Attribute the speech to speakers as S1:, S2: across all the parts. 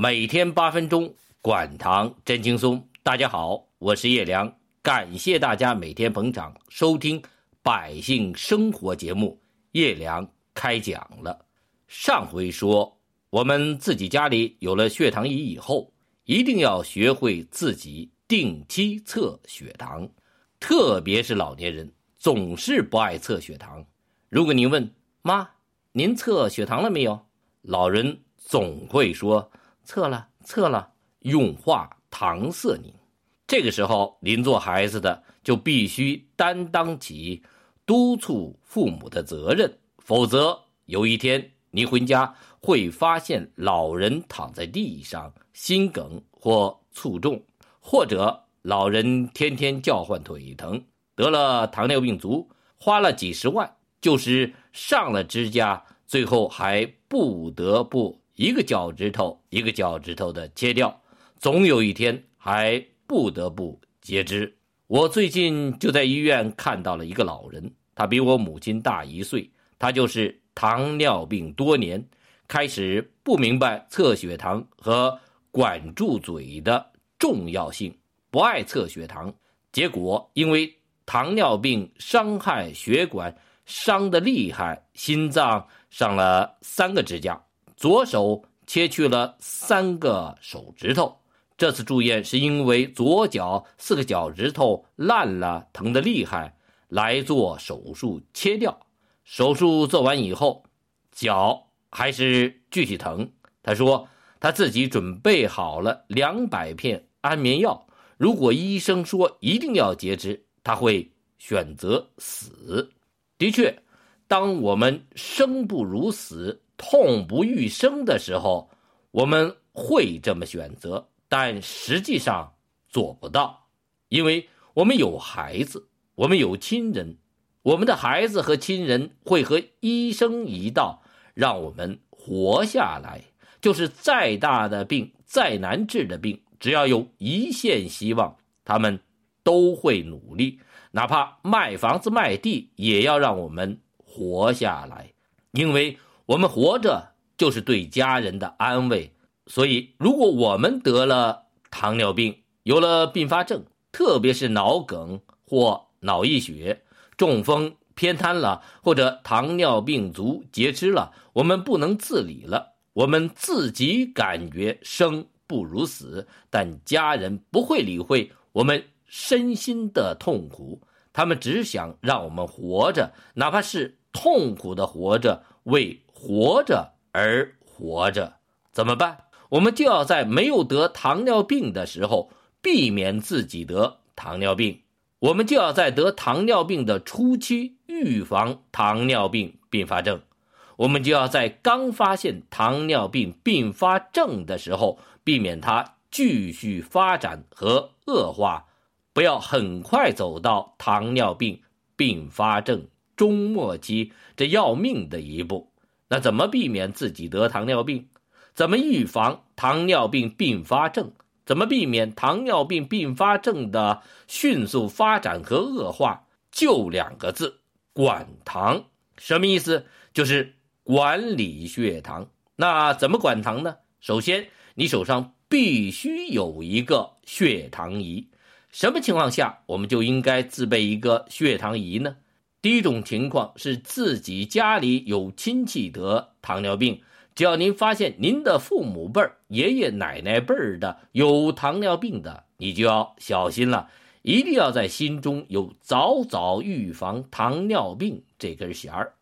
S1: 每天八分钟，管糖真轻松。大家好，我是叶良，感谢大家每天捧场收听百姓生活节目。叶良开讲了。上回说，我们自己家里有了血糖仪以后，一定要学会自己定期测血糖，特别是老年人总是不爱测血糖。如果您问妈，您测血糖了没有？老人总会说测了，测了，用话搪塞您。这个时候，您做孩子的就必须担当起督促父母的责任，否则有一天您回家会发现老人躺在地上心梗或卒中，或者老人天天叫唤腿疼，得了糖尿病足，花了几十万，就是上了支架，最后还不得不一个脚趾头一个脚趾头的切掉，总有一天还。不得不截肢。我最近就在医院看到了一个老人，他比我母亲大一岁，他就是糖尿病多年，开始不明白测血糖和管住嘴的重要性，不爱测血糖，结果因为糖尿病伤害血管，伤的厉害，心脏上了三个支架，左手切去了三个手指头。这次住院是因为左脚四个脚趾头烂了，疼得厉害，来做手术切掉。手术做完以后，脚还是继续疼。他说他自己准备好了两百片安眠药，如果医生说一定要截肢，他会选择死。的确，当我们生不如死、痛不欲生的时候，我们会这么选择。但实际上做不到，因为我们有孩子，我们有亲人，我们的孩子和亲人会和医生一道，让我们活下来。就是再大的病，再难治的病，只要有一线希望，他们都会努力，哪怕卖房子卖地，也要让我们活下来。因为我们活着就是对家人的安慰。所以，如果我们得了糖尿病，有了并发症，特别是脑梗或脑溢血、中风、偏瘫了，或者糖尿病足截肢了，我们不能自理了。我们自己感觉生不如死，但家人不会理会我们身心的痛苦，他们只想让我们活着，哪怕是痛苦的活着，为活着而活着，怎么办？我们就要在没有得糖尿病的时候避免自己得糖尿病，我们就要在得糖尿病的初期预防糖尿病并发症，我们就要在刚发现糖尿病并发症的时候避免它继续发展和恶化，不要很快走到糖尿病并发症中末期这要命的一步。那怎么避免自己得糖尿病？怎么预防糖尿病并发症？怎么避免糖尿病并发症的迅速发展和恶化？就两个字：管糖。什么意思？就是管理血糖。那怎么管糖呢？首先，你手上必须有一个血糖仪。什么情况下我们就应该自备一个血糖仪呢？第一种情况是自己家里有亲戚得糖尿病。只要您发现您的父母辈儿、爷爷奶奶辈儿的有糖尿病的，你就要小心了，一定要在心中有早早预防糖尿病这根弦儿。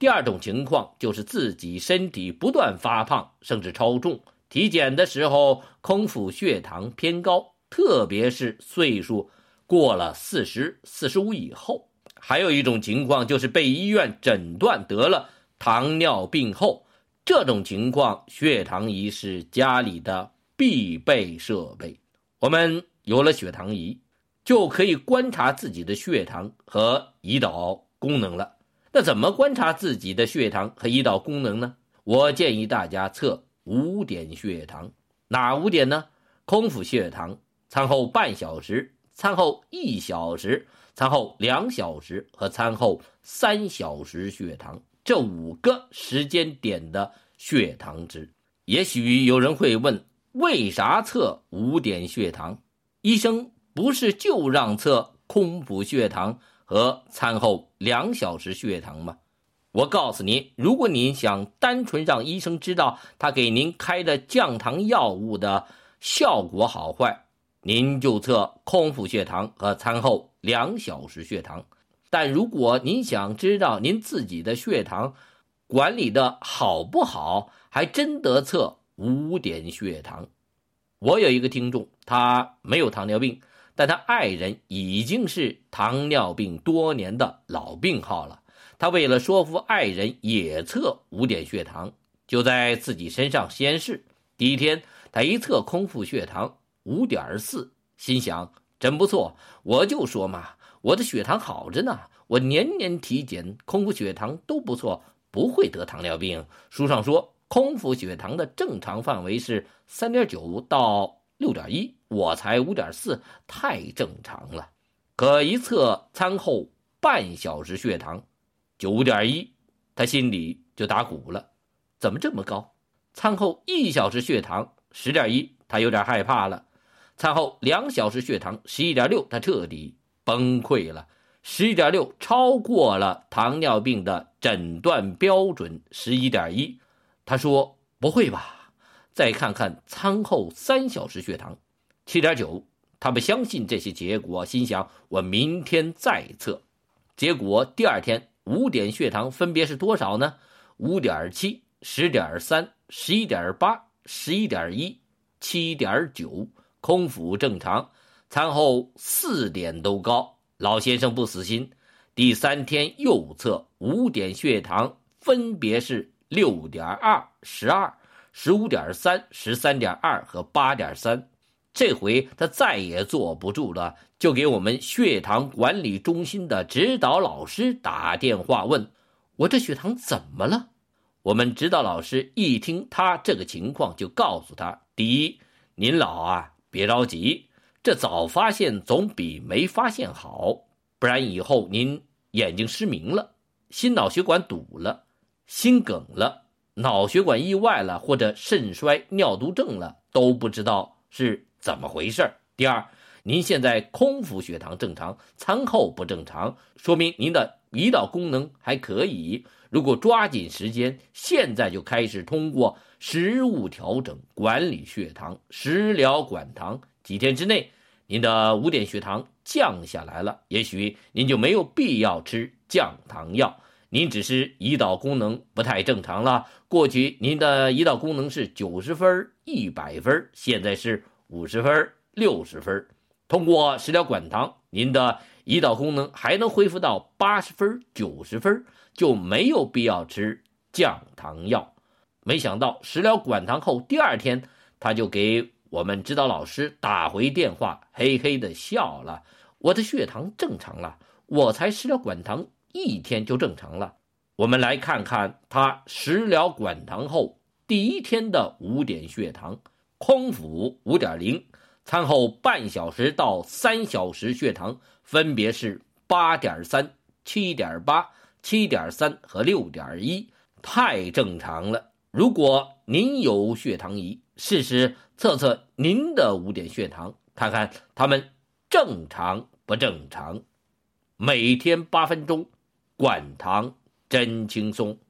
S1: 第二种情况就是自己身体不断发胖，甚至超重，体检的时候空腹血糖偏高，特别是岁数过了四十四十五以后。还有一种情况就是被医院诊断得了糖尿病后。这种情况，血糖仪是家里的必备设备。我们有了血糖仪，就可以观察自己的血糖和胰岛功能了。那怎么观察自己的血糖和胰岛功能呢？我建议大家测五点血糖。哪五点呢？空腹血糖、餐后半小时、餐后一小时、餐后两小时和餐后三小时血糖。这五个时间点的血糖值，也许有人会问：为啥测五点血糖？医生不是就让测空腹血糖和餐后两小时血糖吗？我告诉您，如果您想单纯让医生知道他给您开的降糖药物的效果好坏，您就测空腹血糖和餐后两小时血糖。但如果您想知道您自己的血糖管理的好不好，还真得测五点血糖。我有一个听众，他没有糖尿病，但他爱人已经是糖尿病多年的老病号了。他为了说服爱人也测五点血糖，就在自己身上先试。第一天，他一测空腹血糖五点四，心想真不错。我就说嘛，我的血糖好着呢，我年年体检，空腹血糖都不错，不会得糖尿病。书上说，空腹血糖的正常范围是三点九到六点一，我才五点四，太正常了。可一测餐后半小时血糖。九点一，他心里就打鼓了，怎么这么高？餐后一小时血糖十点一，他有点害怕了。餐后两小时血糖十一点六，他彻底崩溃了。十一点六超过了糖尿病的诊断标准十一点一。他说：“不会吧？”再看看餐后三小时血糖七点九，他不相信这些结果，心想：“我明天再测。”结果第二天。五点血糖分别是多少呢？五点七、十点三、十一点八、十一点一、七点九，空腹正常，餐后四点都高。老先生不死心，第三天又测五点血糖，分别是六点二、十二、十五点三、十三点二和八点三。这回他再也坐不住了，就给我们血糖管理中心的指导老师打电话问：“我这血糖怎么了？”我们指导老师一听他这个情况，就告诉他：“第一，您老啊，别着急，这早发现总比没发现好，不然以后您眼睛失明了，心脑血管堵了，心梗了，脑血管意外了，或者肾衰、尿毒症了，都不知道是。”怎么回事？第二，您现在空腹血糖正常，餐后不正常，说明您的胰岛功能还可以。如果抓紧时间，现在就开始通过食物调整管理血糖，食疗管糖，几天之内，您的五点血糖降下来了，也许您就没有必要吃降糖药，您只是胰岛功能不太正常了。过去您的胰岛功能是九十分、一百分，现在是。五十分、六十分，通过食疗管糖，您的胰岛功能还能恢复到八十分、九十分，就没有必要吃降糖药。没想到食疗管糖后第二天，他就给我们指导老师打回电话，嘿嘿的笑了。我的血糖正常了，我才食疗管糖一天就正常了。我们来看看他食疗管糖后第一天的五点血糖。空腹五点零，餐后半小时到三小时血糖分别是八点三、七点八、七点三和六点一，太正常了。如果您有血糖仪，试试测测您的五点血糖，看看他们正常不正常。每天八分钟，管糖真轻松。